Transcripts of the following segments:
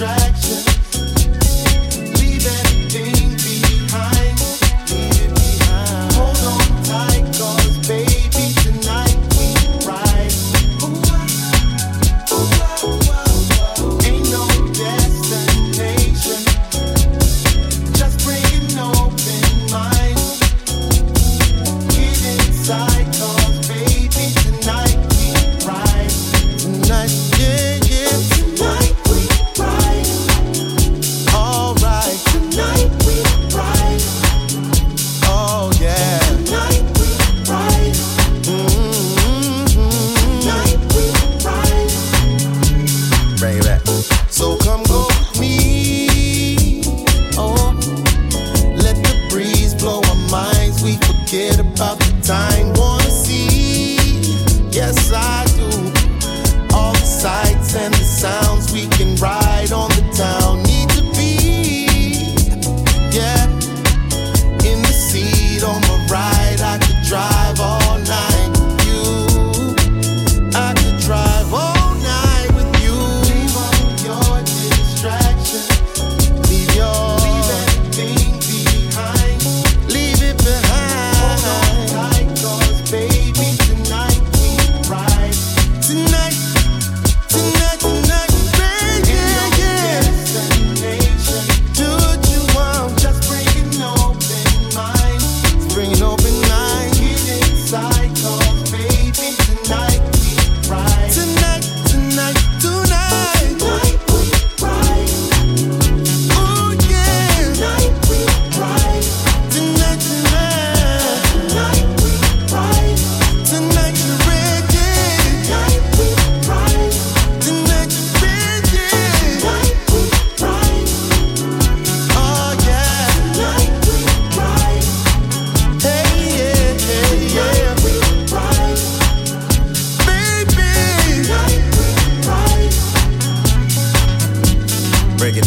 try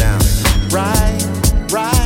down. Right, right.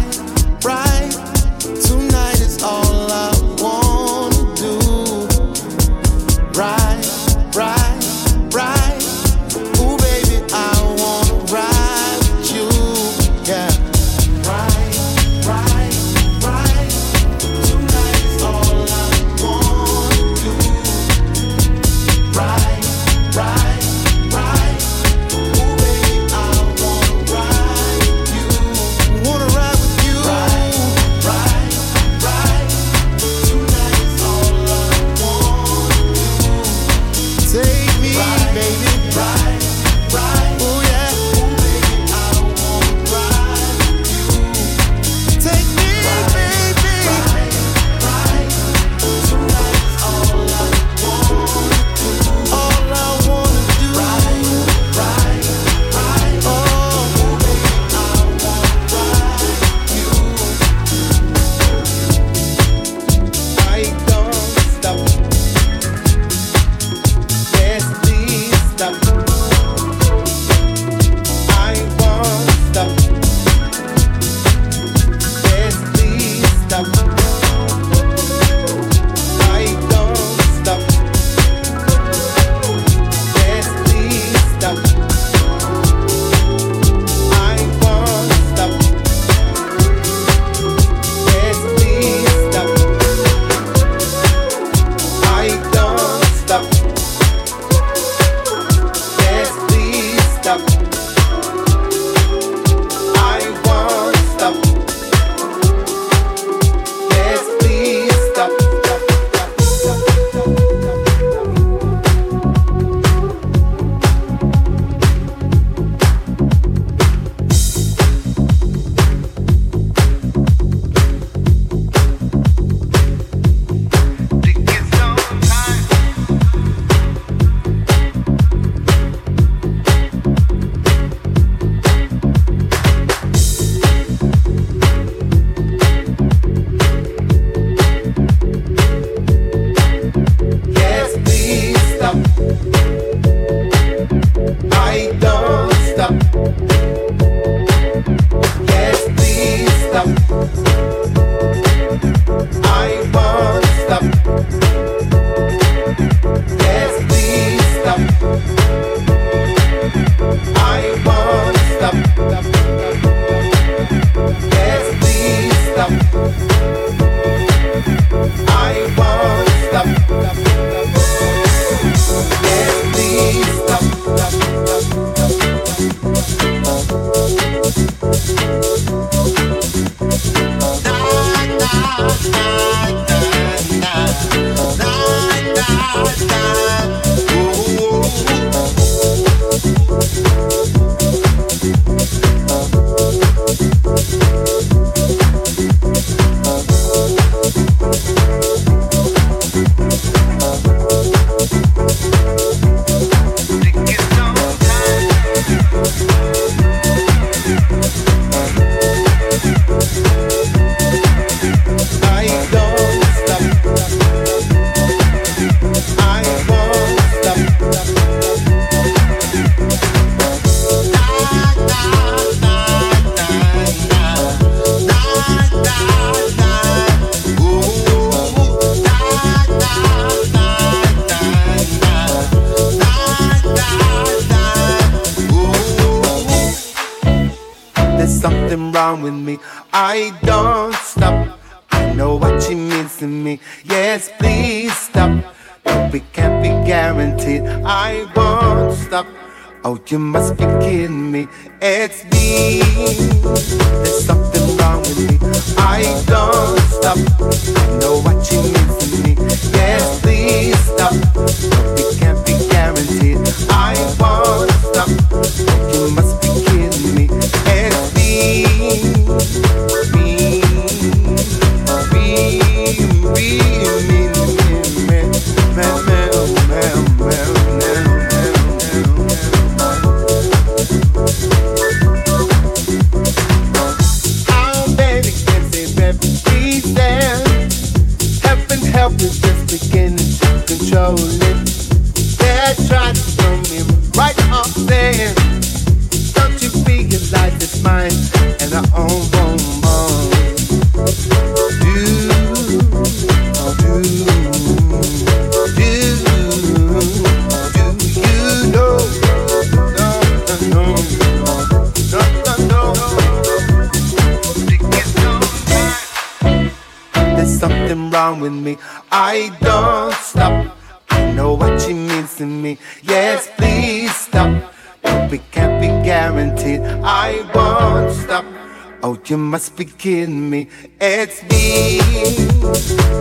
Must be kidding me. It's me.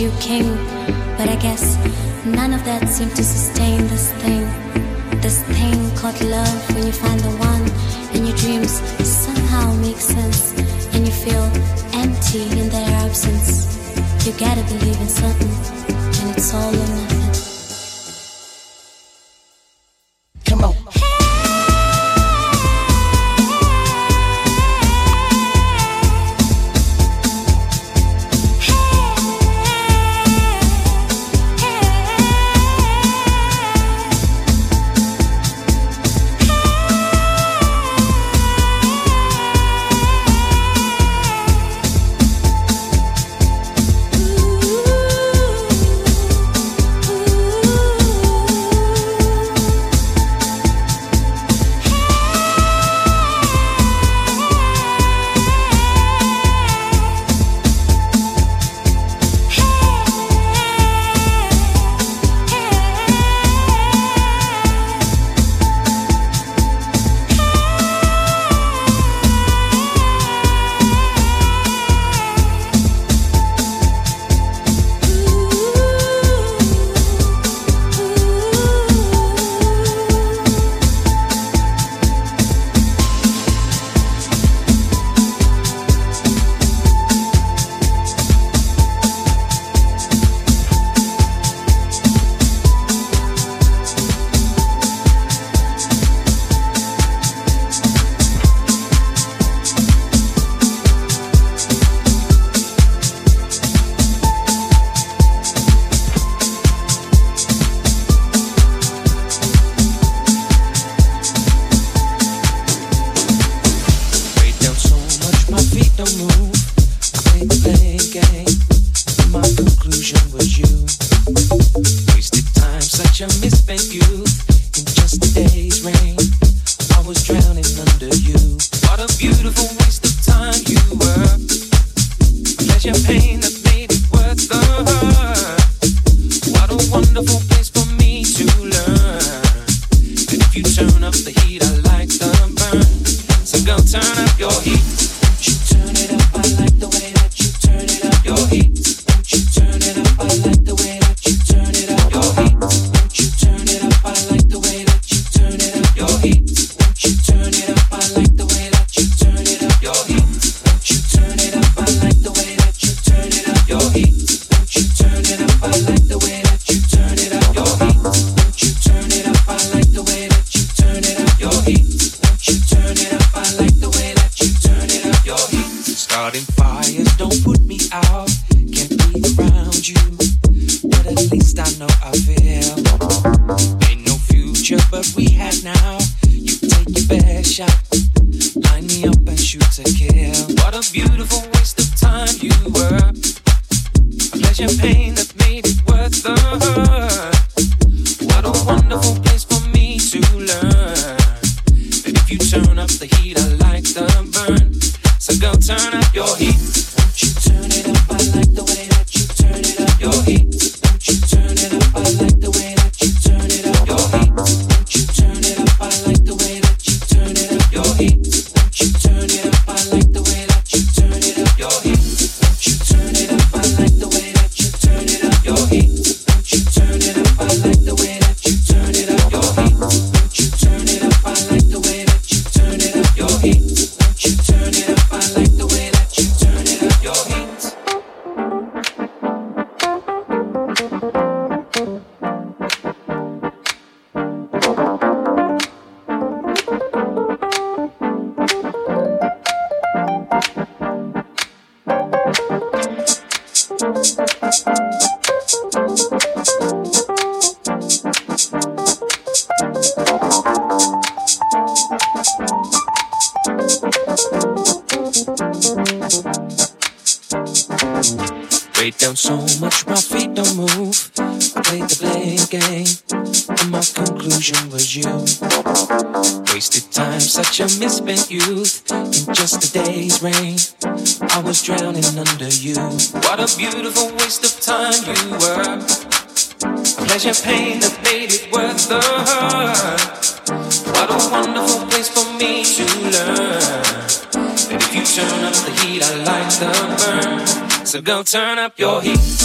you but I guess none of that seemed to. beautiful waste of time you were. A pleasure pain that made it worth the hurt. What a wonderful place for me to learn. And if you turn up the heat, I like the burn. So go turn up your heat.